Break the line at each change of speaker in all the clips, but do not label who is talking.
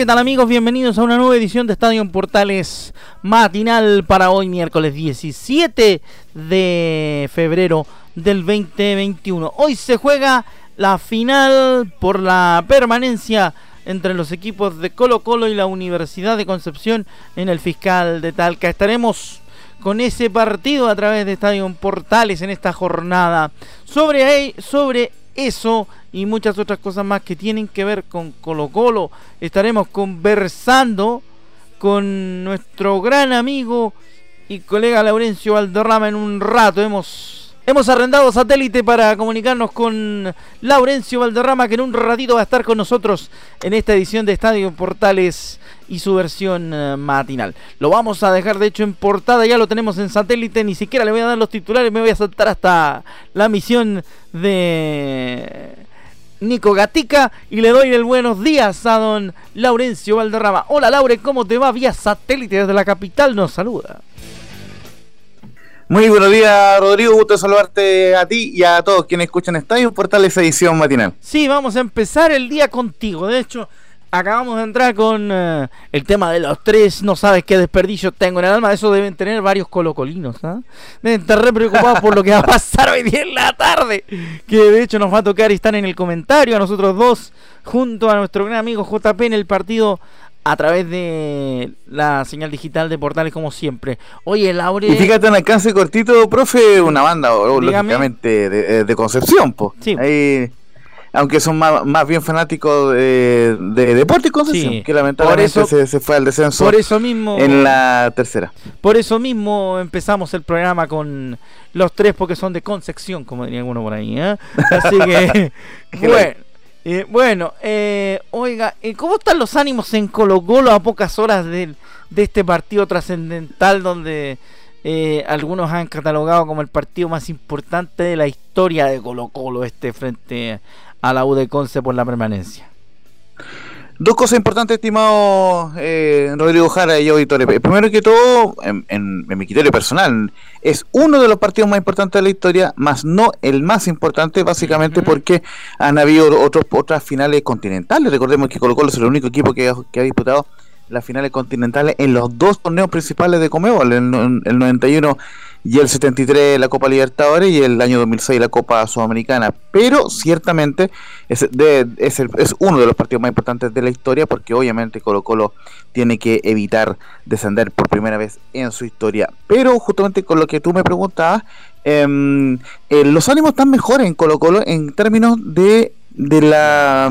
¿Qué tal amigos? Bienvenidos a una nueva edición de Estadio en Portales matinal para hoy miércoles 17 de febrero del 2021. Hoy se juega la final por la permanencia entre los equipos de Colo Colo y la Universidad de Concepción en el fiscal de Talca. Estaremos con ese partido a través de Estadio Portales en esta jornada. Sobre, sobre eso y muchas otras cosas más que tienen que ver con Colo Colo. Estaremos conversando con nuestro gran amigo y colega Laurencio Valderrama en un rato. Hemos Hemos arrendado satélite para comunicarnos con Laurencio Valderrama, que en un ratito va a estar con nosotros en esta edición de Estadio Portales y su versión eh, matinal. Lo vamos a dejar de hecho en portada, ya lo tenemos en satélite, ni siquiera le voy a dar los titulares, me voy a saltar hasta la misión de Nico Gatica y le doy el buenos días a don Laurencio Valderrama. Hola Laure, ¿cómo te va? Vía satélite desde la capital nos saluda.
Muy buenos días, Rodrigo. Gusto saludarte a ti y a todos quienes escuchan Estadio Portales Edición Matinal.
Sí, vamos a empezar el día contigo. De hecho, acabamos de entrar con eh, el tema de los tres. No sabes qué desperdicio tengo en el alma. Eso deben tener varios colocolinos. ¿ah? Deben estar re preocupados por lo que va a pasar hoy día en la tarde. Que de hecho nos va a tocar y están en el comentario a nosotros dos, junto a nuestro gran amigo JP en el partido a través de la señal digital de portales como siempre. Oye, Laure...
Y fíjate en alcance cortito, profe, una banda, lógicamente, de, de, Concepción, pues. Sí. Aunque son más, bien fanáticos de, de deporte y Concepción, que lamentablemente se, fue al descenso
por eso mismo,
en la tercera.
Por eso mismo empezamos el programa con los tres, porque son de Concepción, como diría alguno por ahí. ¿eh? Así que, bueno... Eh, bueno, eh, oiga, eh, ¿cómo están los ánimos en Colo Colo a pocas horas de, este partido trascendental donde algunos han catalogado como el partido más importante de la historia de Colo Colo este frente a la U de Conce por la permanencia?
Dos cosas importantes, estimado eh, Rodrigo Jara y auditores. Primero que todo, en, mi criterio personal, es uno de los partidos más importantes de la historia, más no el más importante, básicamente porque han habido otros, otras finales continentales. Recordemos que Colo Colo es el único equipo que, que ha disputado las finales continentales en los dos torneos principales de Comebol, el, el 91 y el 73 la Copa Libertadores y el año 2006 la Copa Sudamericana. Pero ciertamente es, es, es, uno de los partidos más importantes de la historia porque obviamente Colo Colo tiene que evitar descender por primera vez en su historia. Pero justamente con lo que tú me preguntabas, em, eh, los ánimos están mejores en Colo Colo en términos de, de la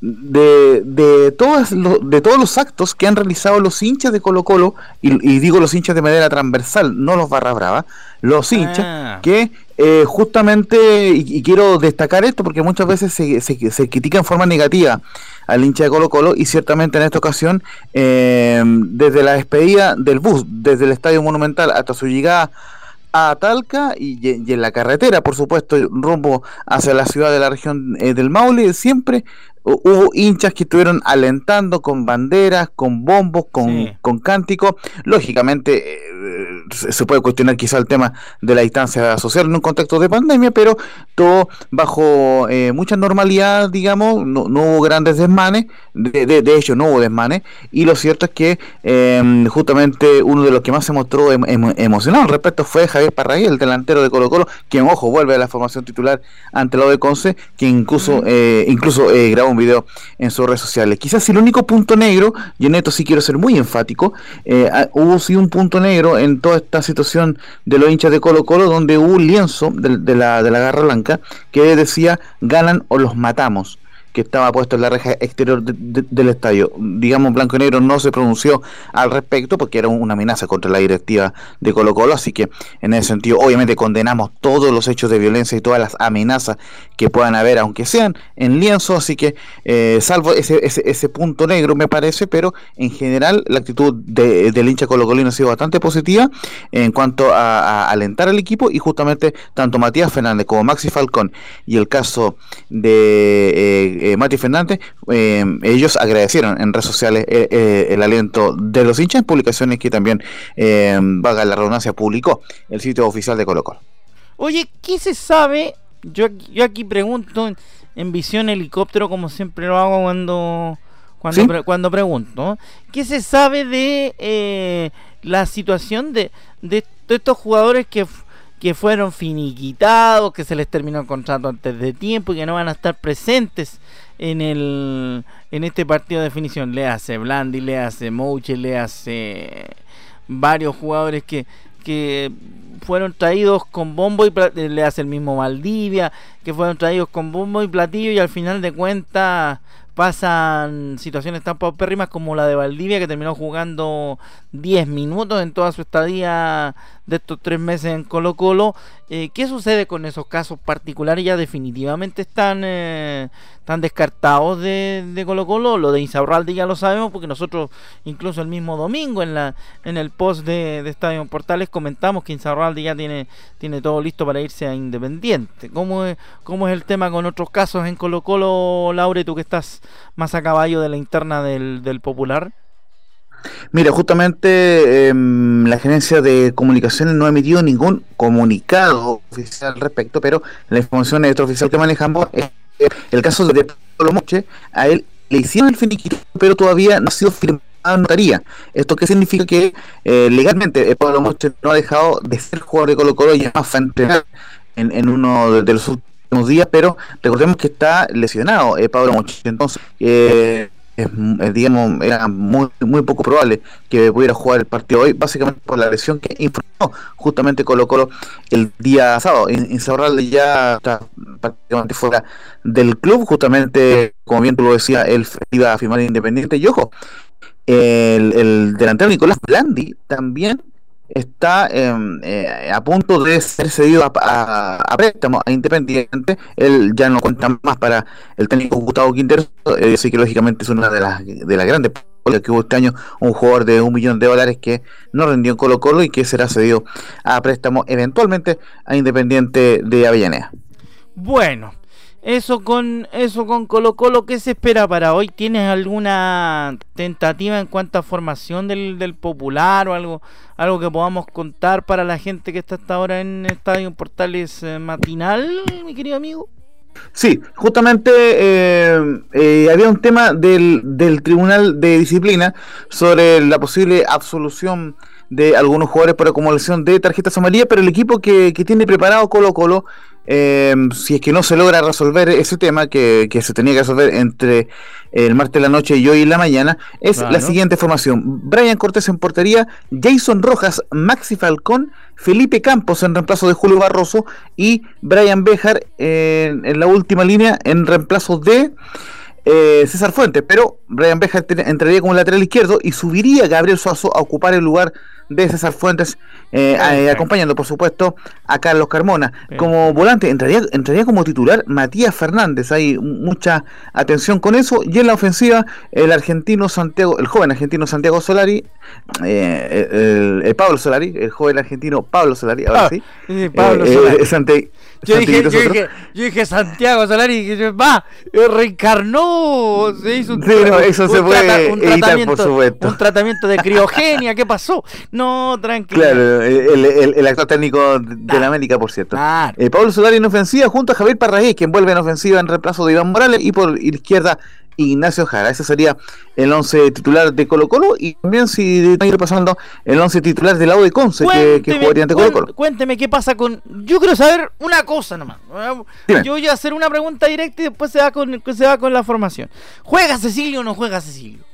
de, de, todas de todos los actos que han realizado los hinchas de Colo Colo, y, digo los hinchas de manera transversal, no los barra brava, los hinchas ah. que eh, justamente, y, quiero destacar esto porque muchas veces se, se, critica en forma negativa al hincha de Colo Colo, y ciertamente en esta ocasión, eh, desde la despedida del bus, desde el Estadio Monumental hasta su llegada a Talca y, en la carretera, por supuesto, rumbo hacia la ciudad de la región eh, del Maule, siempre hubo hinchas que estuvieron alentando con banderas, con bombos, con, con cánticos. Lógicamente, eh, se puede cuestionar quizá el tema de la distancia social en un contexto de pandemia, pero todo bajo eh, mucha normalidad, digamos, no, hubo grandes desmanes, de, de, hecho no hubo desmanes, y lo cierto es que em, justamente uno de los que más se mostró em, em, emocionado al respecto fue Javier Parraí, el delantero de Colo Colo, quien, ojo, vuelve a la formación titular ante la de Conce, que incluso, eh, incluso grabó video en sus redes sociales. Quizás el único punto negro, y en esto sí quiero ser muy enfático, eh, hubo sí un punto negro en toda esta situación de los hinchas de Colo Colo, donde hubo un lienzo de, la, de la Garra Blanca que decía ganan o los matamos que estaba puesto en la reja exterior del estadio. Digamos, Blanco y Negro no se pronunció al respecto porque era una amenaza contra la directiva de Colo Colo, así que en ese sentido obviamente condenamos todos los hechos de violencia y todas las amenazas que puedan haber, aunque sean en lienzo, así que eh, salvo ese, ese, punto negro me parece, pero en general la actitud del hincha colocolino ha sido bastante positiva en cuanto a, alentar al equipo y justamente tanto Matías Fernández como Maxi Falcón y el caso de eh, eh Mati Fernández, eh, ellos agradecieron en redes sociales el aliento de los hinchas en publicaciones que también, vaga la redundancia, publicó el sitio oficial de Colo Colo.
Oye, ¿qué se sabe? Yo, yo aquí pregunto en visión helicóptero, como siempre lo hago cuando cuando, cuando pregunto. ¿Qué se sabe de eh, la situación de, de, estos jugadores que, que fueron finiquitados, que se les terminó el contrato antes de tiempo y que no van a estar presentes en el en este partido de definición? Le hace Blandi, le hace Mouche, le hace varios jugadores que, que fueron traídos con bombo y platillo, le hace el mismo Valdivia, que fueron traídos con bombo y platillo y al final de cuentas pasan situaciones tan paupérrimas como la de Valdivia que terminó jugando 10 minutos en toda su estadía de estos tres meses en Colo Colo. Eh, ¿Qué sucede con esos casos particulares? Ya definitivamente están, eh, descartados de, de, Colo Colo. Lo de Insaurralde ya lo sabemos porque nosotros incluso el mismo domingo en, la, en el post de, de Estadio Portales comentamos que Insaurralde ya tiene, tiene todo listo para irse a Independiente. ¿Cómo es, ¿Cómo es el tema con otros casos en Colo Colo, Laure, tú que estás más a caballo de la interna del, del Popular?
Mira, justamente em, la gerencia de comunicaciones no ha emitido ningún comunicado oficial al respecto, pero la información extraoficial que manejamos es el caso de Pablo Moche, a él le hicieron el finiquito, pero todavía no ha sido firmado en notaría. ¿Esto qué significa? Que eh, legalmente eh, Pablo Moche no ha dejado de ser jugador de Colo Colo y además fue a entrenar en, uno de, los últimos días, pero recordemos que está lesionado eh, Pablo Moche. Entonces, eh, es, eh, digamos, era muy, muy poco probable que pudiera jugar el partido hoy, básicamente por la lesión que informó justamente Colo Colo el día sábado. Insaurralde ya está prácticamente fuera del club, justamente, como bien tú lo decías, él iba a firmar Independiente. Y ojo, el, el delantero Nicolás Blandi también está em, eh, a punto de ser cedido a, préstamo a Independiente. Él ya no cuenta más para el técnico Gustavo Quintero. Eh, así que lógicamente es una de las, de las grandes que hubo este año un jugador de un millón de dólares que no rindió en Colo Colo y que será cedido a préstamo eventualmente a Independiente de Avellaneda.
Bueno, eso con eso con Colo Colo, ¿qué se espera para hoy? ¿Tienes alguna tentativa en cuanto a formación del, del popular o algo algo que podamos contar para la gente que está hasta ahora en Estadio Portales eh, Matinal, mi querido amigo?
Sí, justamente eh, eh, había un tema del, del Tribunal de Disciplina sobre la posible absolución de algunos jugadores por acumulación de tarjetas amarillas, pero el equipo que, que tiene preparado Colo Colo eh, si es que no se logra resolver ese tema que, se tenía que resolver entre el martes de la noche y hoy en la mañana, es la siguiente formación. Brian Cortés en portería, Jason Rojas, Maxi Falcón, Felipe Campos en reemplazo de Julio Barroso y Brian Bejar en, la última línea en reemplazo de... Eh, César Fuentes, pero Brian Bejar entraría como lateral izquierdo y subiría Gabriel Suazo a ocupar el lugar de César Fuentes, eh, eh, acompañando por supuesto a Carlos Carmona. Como volante entraría, entraría como titular Matías Fernández, hay mucha atención con eso. Y en la ofensiva, el argentino Santiago, el joven argentino Santiago Solari, eh, el, Pablo Solari, el joven argentino Pablo Solari, ahora ah, sí.
Pablo Solari. Yo dije, yo, dije, yo dije, Santiago Solari, que va, reencarnó, se hizo un,
sí, no, eso se puede un editar, por supuesto.
Un tratamiento de criogenia, ¿qué pasó? No, tranquilo.
Claro, el, actor técnico de la América, por cierto. Eh, Pablo Solari en ofensiva junto a Javier Parragués, quien vuelve en ofensiva en reemplazo de Iván Morales, y por izquierda Ignacio Jara. Ese sería el 11 titular de Colo Colo y también si ir pasando el 11 titular del lado de Conce que, que, jugaría ante Colo Colo.
Cuénteme qué pasa con... Yo quiero saber una cosa nomás. Yo voy a hacer una pregunta directa y después se va con, se va con la formación. ¿Juega Cecilio o no juega Cecilio?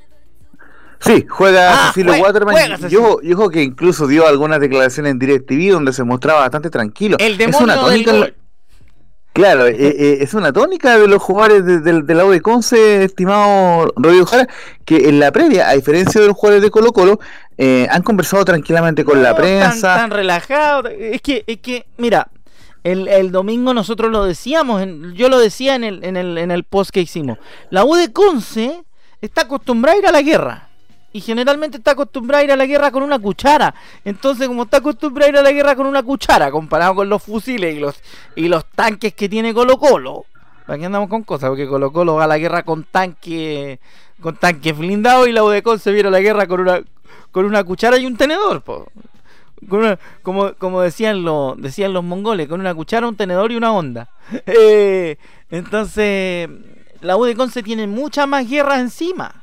Sí, juega ah, Cecilio Waterman. yo, yo que incluso dio algunas declaraciones en DirecTV donde se mostraba bastante tranquilo.
El demonio del gol.
Claro, eh, eh, es una tónica de los jugadores de, de, la U de Conce, estimado Rodrigo Jara, que en la previa, a diferencia de los jugadores de Colo Colo, eh, han conversado tranquilamente con la prensa.
Tan, relajados. Es que, es que, mira, el, el, domingo nosotros lo decíamos, yo lo decía en el, en, el, en el post que hicimos. La U de Conce está acostumbrada a ir a la guerra y generalmente está acostumbrada a ir a la guerra con una cuchara. Entonces, como está acostumbrada a ir a la guerra con una cuchara, comparado con los fusiles y los, y los tanques que tiene Colo Colo, aquí andamos con cosas, porque Colo Colo va a la guerra con tanques con tanques blindados y la UDECON se viene a la guerra con una, con una cuchara y un tenedor. Con como, como decían, los decían los mongoles, con una cuchara, un tenedor y una onda. Eh, entonces, la UDECON se tiene muchas más guerras encima.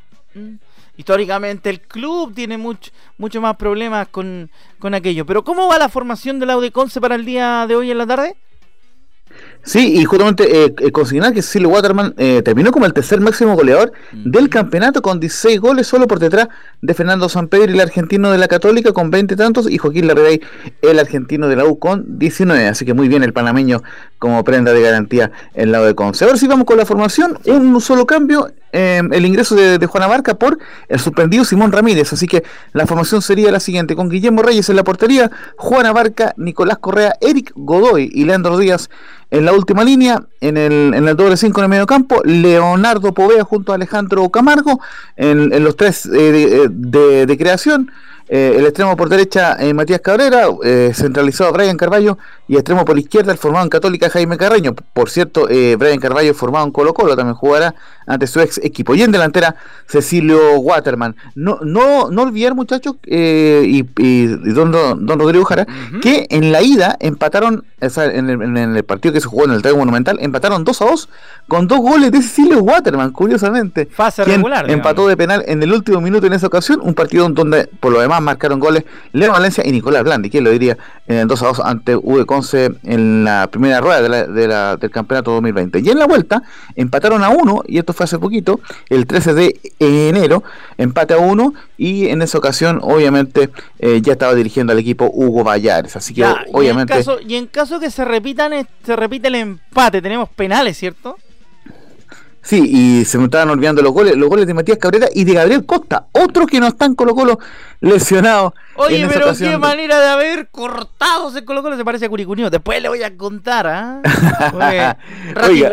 Históricamente el club tiene mucho, mucho más problemas con, con aquello. Pero ¿cómo va la formación de la Conce para el día de hoy en la tarde?
Sí, y justamente eh, eh consignar que Cecilio Waterman eh, terminó como el tercer máximo goleador del campeonato con 16 goles solo por detrás de Fernando Pedro y el argentino de la Católica con 20 tantos y Joaquín Larrey, el argentino de la U con 19. Así que muy bien el panameño como prenda de garantía en lado de Conce. Ahora sí vamos con la formación, un solo cambio, eh, el ingreso de, de Juana Barca por el suspendido Simón Ramírez. Así que la formación sería la siguiente, con Guillermo Reyes en la portería, Juana Barca, Nicolás Correa, Eric Godoy y Leandro Díaz en la última línea, en el, en el doble 5 en el medio campo, Leonardo Povea junto a Alejandro Camargo, en, en los tres eh, de, de creación, eh, el extremo por derecha, eh, Matías Cabrera, eh, centralizado Brian Carballo, y extremo por izquierda, el formado en Católica Jaime Carreño. Por cierto, Brian Carballo, formado en Colo Colo, también jugará ante su ex equipo. Y en delantera, Cecilio Waterman. No, no, no olvidar, muchachos, y, don, don, Rodrigo Jara, que en la ida empataron, en, el, partido que se jugó en el Estadio Monumental, empataron 2 a 2 con dos goles de Cecilio Waterman, curiosamente.
Fase regular.
Empató de penal en el último minuto en esa ocasión, un partido donde, por lo demás, marcaron goles Leo Valencia y Nicolás Blandi, ¿quién lo diría? En el 2 a 2 ante V Conce en la primera rueda de la, del campeonato 2020. Y en la vuelta empataron a uno, y esto fue hace poquito, el 13 de enero, empate a uno, y en esa ocasión, obviamente, eh, ya estaba dirigiendo al equipo Hugo Vallares. Así que, obviamente.
Y en, caso, y en caso que se repitan, se repite el empate, tenemos penales, ¿cierto?
Sí, y se me estaban olvidando los goles, los goles de Matías Cabrera y de Gabriel Costa, otro que no están Colo Colo lesionado.
Oye, pero qué manera de haber cortado ese Colo Colo, se parece a Curicunio. Después le voy a contar, ¿ah?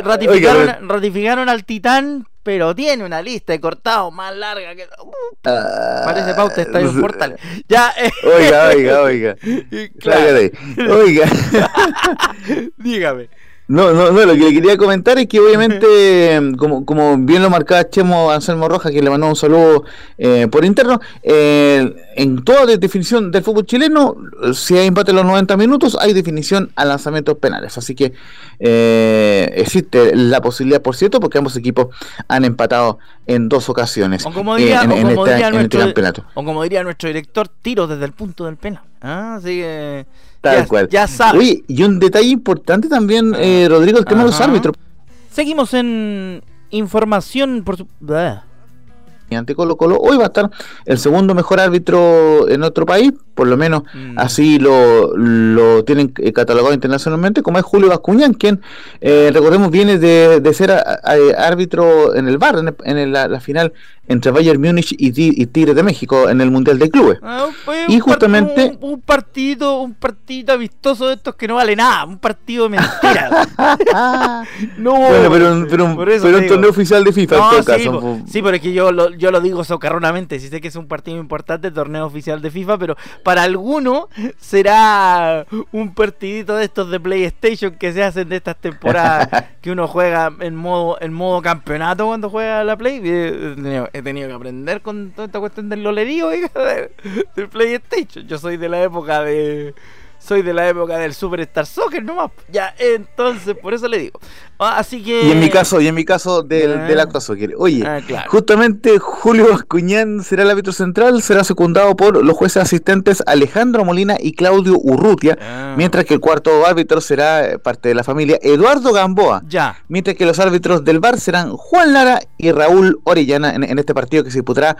ratificaron, ratificaron al Titán, pero tiene una lista de cortados más larga que. Uh, parece pauta estadio uh, portal. Ya,
eh. Oiga, oiga, oiga. Claro. Oiga.
Dígame.
No, no, no, lo que le quería comentar es que obviamente, como, como bien lo marcaba Chemo Anselmo Roja, que le mandó un saludo eh, por interno, eh, en toda definición del fútbol chileno, si hay empate en los 90 minutos, hay definición a lanzamientos penales. Así que eh, existe la posibilidad, por cierto, porque ambos equipos han empatado en dos ocasiones
o como diría, en, nuestro, campeonato. O como diría nuestro director, tiro desde el punto del penal. Ah, así que
ya, cual. Ya sabes. y un detalle importante también, eh, Rodrigo, el tema de los árbitros.
Seguimos en información por su
ante Colo Colo. Hoy va a estar el segundo mejor árbitro en otro país, por lo menos mm. así lo, lo tienen eh, catalogado internacionalmente, como es Julio Bascuñán, quien, eh, recordemos, viene de, de ser árbitro en el bar, en, la, final entre Bayern Múnich y, Tigre de México en el Mundial de Clubes. Ah, y justamente...
Un, partido un partido vistoso de estos que no vale nada, un partido de mentira.
no, bueno, pero, pero, pero un torneo oficial de FIFA en todo
sí, caso. sí, pero es que yo lo, yo lo digo socarronamente, si sé que es un partido importante, torneo oficial de FIFA, pero para alguno será un partidito de estos de PlayStation que se hacen de estas temporadas que uno juega en modo en modo campeonato cuando juega la Play. He tenido, que aprender con toda esta cuestión del lolerío, del PlayStation. Yo soy de la época de soy de la época del Superstar Soccer nomás. Ya, entonces, por eso le digo. Ah, así que.
Y en mi caso, y en mi caso del, ah. del Actua Soccer. Oye, ah, justamente Julio Bascuñán será el árbitro central, será secundado por los jueces asistentes Alejandro Molina y Claudio Urrutia, mientras que el cuarto árbitro será eh, parte de la familia Eduardo Gamboa.
Ya.
Mientras que los árbitros del bar serán Juan Lara y Raúl Orellana en, en este partido que se disputará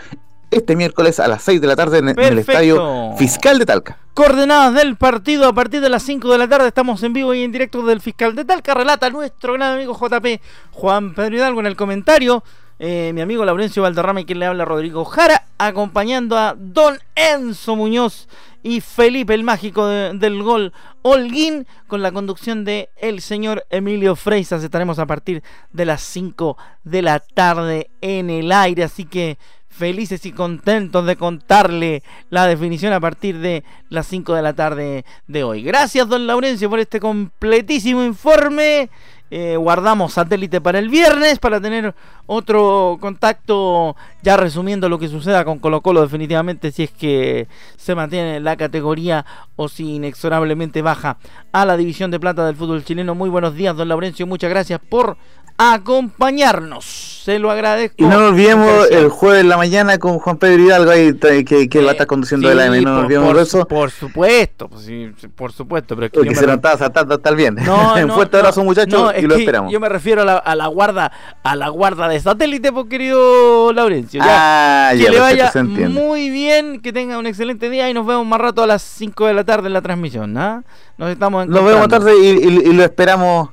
este miércoles a las 6 de la tarde en, el Estadio Fiscal de Talca.
Coordenadas del partido a partir de las 5 de la tarde. Estamos en vivo y en directo del Fiscal de Talca. Relata nuestro gran amigo JP Juan Pedro Hidalgo en el comentario. Eh, mi amigo Laurencio Valderrama y quien le habla Rodrigo Jara, acompañando a Don Enzo Muñoz y Felipe el Mágico del Gol Holguín con la conducción de el señor Emilio Freisas. Estaremos a partir de las 5 de la tarde en el aire, así que felices y contentos de contarle la definición a partir de las 5 de la tarde de hoy. Gracias, don Laurencio, por este completísimo informe. Eh, guardamos satélite para el viernes para tener otro contacto ya resumiendo lo que suceda con Colo Colo definitivamente si es que se mantiene la categoría o si inexorablemente baja a la división de plata del fútbol chileno. Muy buenos días, don Laurencio, muchas gracias por acompañarnos. Se lo agradezco.
Y no nos olvidemos el jueves en la mañana con Juan Pedro Hidalgo, ahí, que, que va a estar conduciendo el AM. No
nos por, eso. Por supuesto, pues, por supuesto. Pero
que Porque se me... estaba saltando hasta el bien. No, en fuerte abrazo, muchachos, y lo esperamos.
Yo me refiero a la, a la, guarda a la guarda de satélite, pues, querido Laurencio. Ya, ah, que le vaya muy bien, que tenga un excelente día y nos vemos más rato a las 5 de la tarde en la transmisión. ¿ah? Nos estamos
Nos vemos tarde y lo esperamos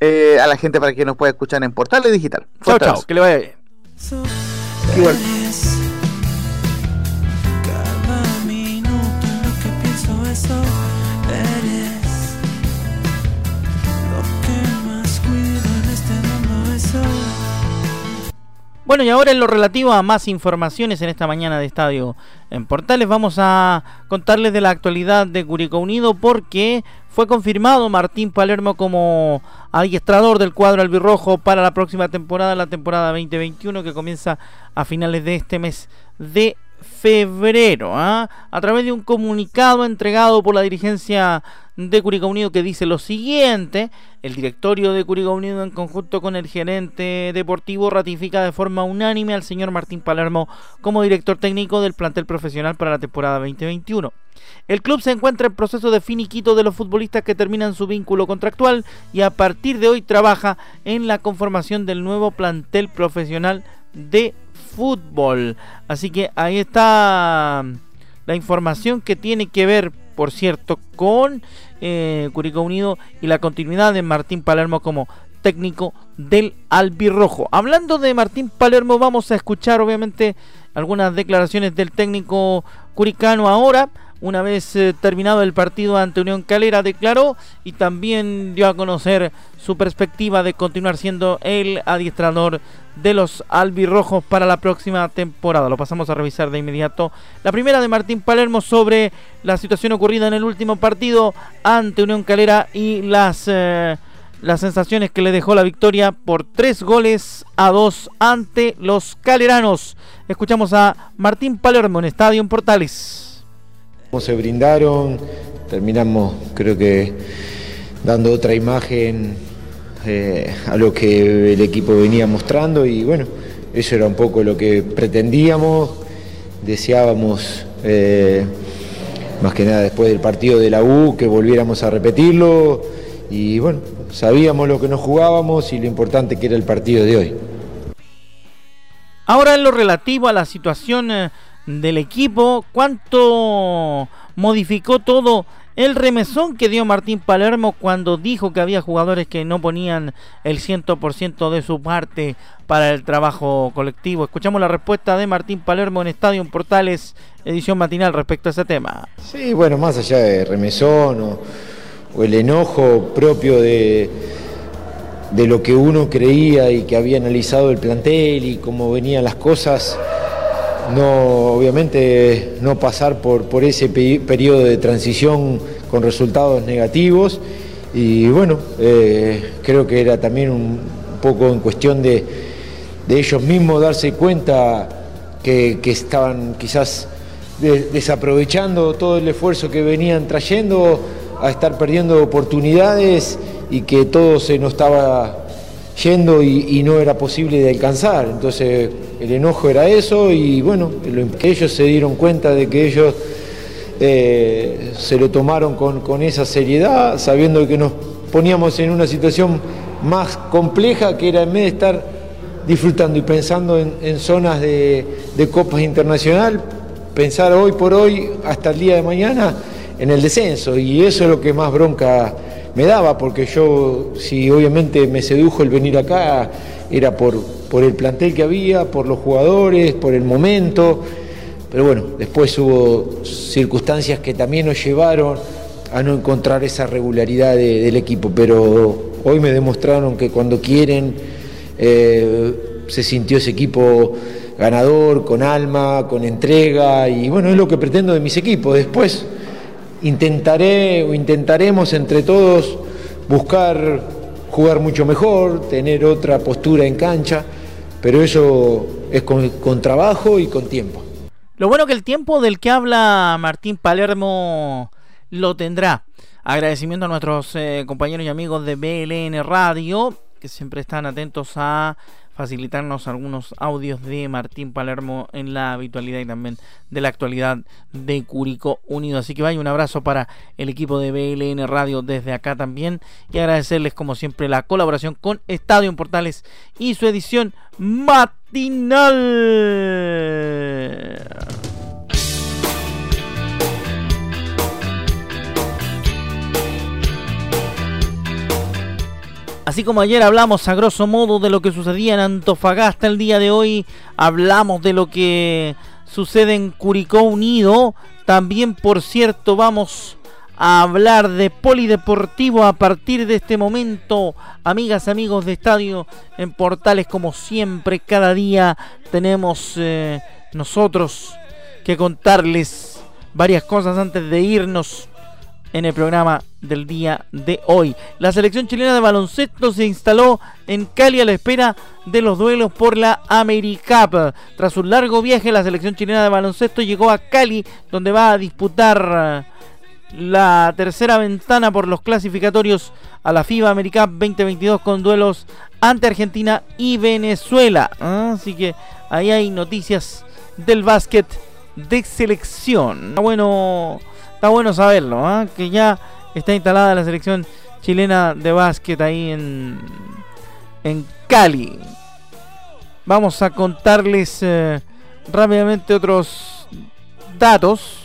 eh, a la gente para que nos pueda escuchar en Portales Digital.
Chao, chao, que le vaya bien. Igual. Bueno, y ahora en lo relativo a más informaciones en esta mañana de estadio en Portales, vamos a contarles de la actualidad de Curicó Unido porque fue confirmado Martín Palermo como adiestrador del cuadro albirrojo para la próxima temporada, la temporada 2021 que comienza a finales de este mes de febrero, ¿ah? a través de un comunicado entregado por la dirigencia de Curicó Unido que dice lo siguiente, el directorio de Curicó Unido en conjunto con el gerente deportivo ratifica de forma unánime al señor Martín Palermo como director técnico del plantel profesional para la temporada 2021. El club se encuentra en proceso de finiquito de los futbolistas que terminan su vínculo contractual y a partir de hoy trabaja en la conformación del nuevo plantel profesional de fútbol. Así que ahí está la información que tiene que ver, por cierto, con eh, Curicó Unido y la continuidad de Martín Palermo como técnico del Albirrojo. Hablando de Martín Palermo, vamos a escuchar obviamente algunas declaraciones del técnico curicano ahora. Una vez eh, terminado el partido ante Unión Calera, declaró y también dio a conocer su perspectiva de continuar siendo el adiestrador de los albirrojos para la próxima temporada. Lo pasamos a revisar de inmediato. La primera de Martín Palermo sobre la situación ocurrida en el último partido ante Unión Calera y las, eh, las sensaciones que le dejó la victoria por tres goles a dos ante los caleranos. Escuchamos a Martín Palermo en Estadio Portales.
Se brindaron, terminamos creo que dando otra imagen eh, a lo que el equipo venía mostrando y bueno, eso era un poco lo que pretendíamos, deseábamos eh, más que nada después del partido de la U que volviéramos a repetirlo y bueno, sabíamos lo que nos jugábamos y lo importante que era el partido de hoy.
Ahora en lo relativo a la situación eh, del equipo, ¿cuánto modificó todo el remesón que dio Martín Palermo cuando dijo que había jugadores que no ponían el 100% de su parte para el trabajo colectivo. Escuchamos la respuesta de Martín Palermo en Estadio Portales, edición matinal respecto a ese tema.
Sí, bueno, más allá de remesón o, el enojo propio de, de lo que uno creía y que había analizado el plantel y cómo venían las cosas no, obviamente no pasar por, por ese periodo de transición con resultados negativos. Y bueno, eh, creo que era también un poco en cuestión de, ellos mismos darse cuenta que, estaban quizás desaprovechando todo el esfuerzo que venían trayendo a estar perdiendo oportunidades y que todo se nos estaba yendo y, no era posible de alcanzar. Entonces el enojo era eso y bueno, que ellos se dieron cuenta de que ellos eh, se lo tomaron con, esa seriedad, sabiendo que nos poníamos en una situación más compleja, que era en vez de estar disfrutando y pensando en, zonas de, de copas internacional, pensar hoy por hoy hasta el día de mañana en el descenso y eso es lo que más bronca me daba porque yo si obviamente me sedujo el venir acá era por, por el plantel que había, por los jugadores, por el momento, pero bueno, después hubo circunstancias que también nos llevaron a no encontrar esa regularidad del equipo, pero hoy me demostraron que cuando quieren eh, se sintió ese equipo ganador, con alma, con entrega, y bueno, es lo que pretendo de mis equipos. Después intentaré o intentaremos entre todos buscar jugar mucho mejor, tener otra postura en cancha, pero eso es con, trabajo y con tiempo.
Lo bueno que el tiempo del que habla Martín Palermo lo tendrá. Agradecimiento a nuestros eh, compañeros y amigos de BLN Radio, que siempre están atentos a facilitarnos algunos audios de Martín Palermo en la habitualidad y también de la actualidad de Curicó Unido. Así que vaya un abrazo para el equipo de BLN Radio desde acá también y agradecerles como siempre la colaboración con Estadio en Portales y su edición matinal. Así como ayer hablamos a grosso modo de lo que sucedía en Antofagasta, el día de hoy hablamos de lo que sucede en Curicó Unido. También, por cierto, vamos a hablar de polideportivo a partir de este momento. Amigas, amigos de estadio en portales, como siempre, cada día tenemos eh, nosotros que contarles varias cosas antes de irnos en el programa del día de hoy. La selección chilena de baloncesto se instaló en Cali a la espera de los duelos por la AmeriCup. Tras un largo viaje, la selección chilena de baloncesto llegó a Cali, donde va a disputar la tercera ventana por los clasificatorios a la FIBA AmeriCup 2022 con duelos ante Argentina y Venezuela. Así que ahí hay noticias del básquet de selección. Bueno Está bueno saberlo, ¿ah? que ya está instalada la selección chilena de básquet ahí en, en Cali. Vamos a contarles eh, rápidamente otros datos.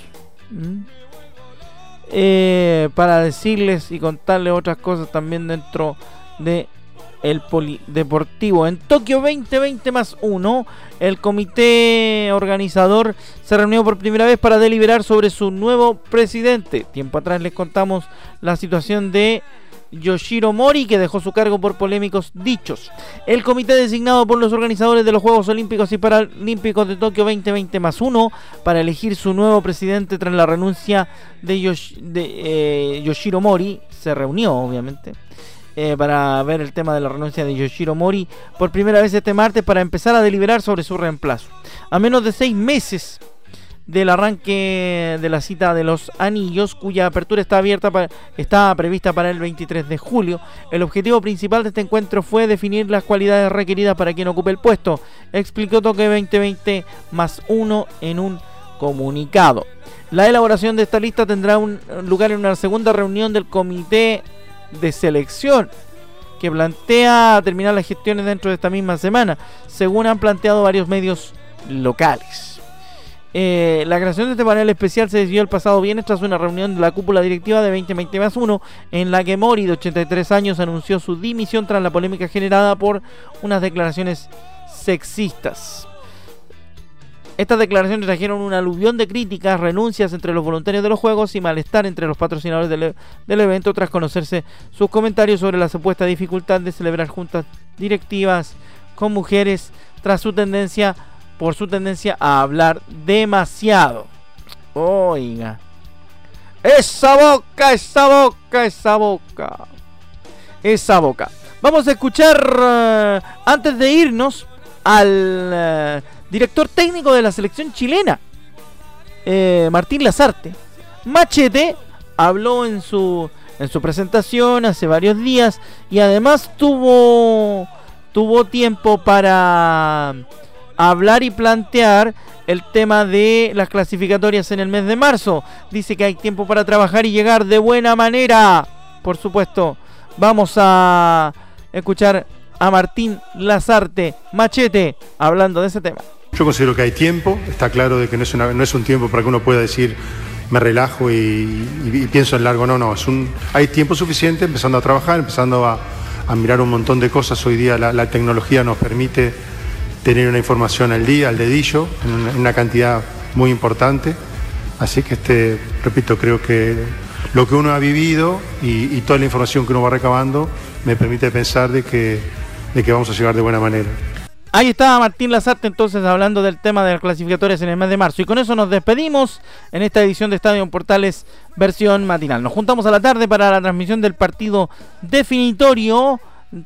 Eh, para decirles y contarles otras cosas también dentro de el Polideportivo. En Tokio 2020 más 1, el comité organizador se reunió por primera vez para deliberar sobre su nuevo presidente. Tiempo atrás les contamos la situación de Yoshiro Mori, que dejó su cargo por polémicos dichos. El comité designado por los organizadores de los Juegos Olímpicos y Paralímpicos de Tokio 2020 más 1 para elegir su nuevo presidente tras la renuncia de, eh, Yoshiro Mori se reunió, obviamente. Eh, para ver el tema de la renuncia de Yoshiro Mori por primera vez este martes para empezar a deliberar sobre su reemplazo. A menos de seis meses del arranque de la cita de los anillos, cuya apertura está abierta está prevista para el 23 de julio. El objetivo principal de este encuentro fue definir las cualidades requeridas para quien ocupe el puesto, explicó Toque 2020 más uno en un comunicado. La elaboración de esta lista tendrá un lugar en una segunda reunión del comité de selección que plantea terminar las gestiones dentro de esta misma semana, según han planteado varios medios locales. Eh, la creación de este panel especial se decidió el pasado viernes tras una reunión de la cúpula directiva de 2020 más 1, en la que Mori, de 83 años, anunció su dimisión tras la polémica generada por unas declaraciones sexistas. Estas declaraciones trajeron un aluvión de críticas, renuncias entre los voluntarios de los juegos y malestar entre los patrocinadores del, evento tras conocerse sus comentarios sobre la supuesta dificultad de celebrar juntas directivas con mujeres tras su tendencia por su tendencia a hablar demasiado. Oiga. Esa boca, esa boca, esa boca. Esa boca. Vamos a escuchar eh, antes de irnos al eh, director técnico de la selección chilena, eh, Martín Lazarte. Machete habló en su, en su presentación hace varios días y además tuvo, tuvo tiempo para hablar y plantear el tema de las clasificatorias en el mes de marzo. Dice que hay tiempo para trabajar y llegar de buena manera. Por supuesto, vamos a escuchar a Martín Lazarte Machete hablando de ese tema.
Yo considero que hay tiempo, está claro de que no es, no es un tiempo para que uno pueda decir me relajo y, pienso en largo, no, no, hay tiempo suficiente empezando a trabajar, empezando a, mirar un montón de cosas. Hoy día la, tecnología nos permite tener una información al día, al dedillo, en una, cantidad muy importante. Así que, este, repito, creo que lo que uno ha vivido y, toda la información que uno va recabando me permite pensar de que, de que vamos a llegar de buena manera.
Ahí estaba Martín Lazarte entonces hablando del tema de las clasificatorias en el mes de marzo. Y con eso nos despedimos en esta edición de Estadio Portales versión matinal. Nos juntamos a la tarde para la transmisión del partido definitorio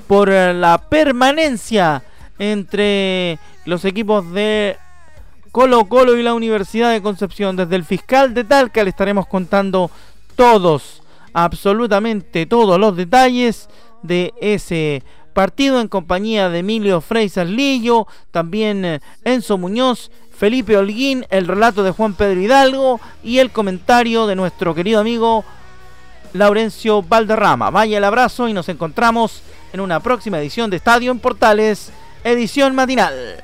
por eh, la permanencia entre los equipos de Colo Colo y la Universidad de Concepción. Desde el fiscal de Talca le estaremos contando todos, absolutamente todos los detalles de ese partido en compañía de Emilio Freisas Lillo, también eh, Enzo Muñoz, Felipe Holguín, el relato de Juan Pedro Hidalgo y el comentario de nuestro querido amigo Laurencio Valderrama. Vaya el abrazo y nos encontramos en una próxima edición de Estadio en Portales, edición matinal.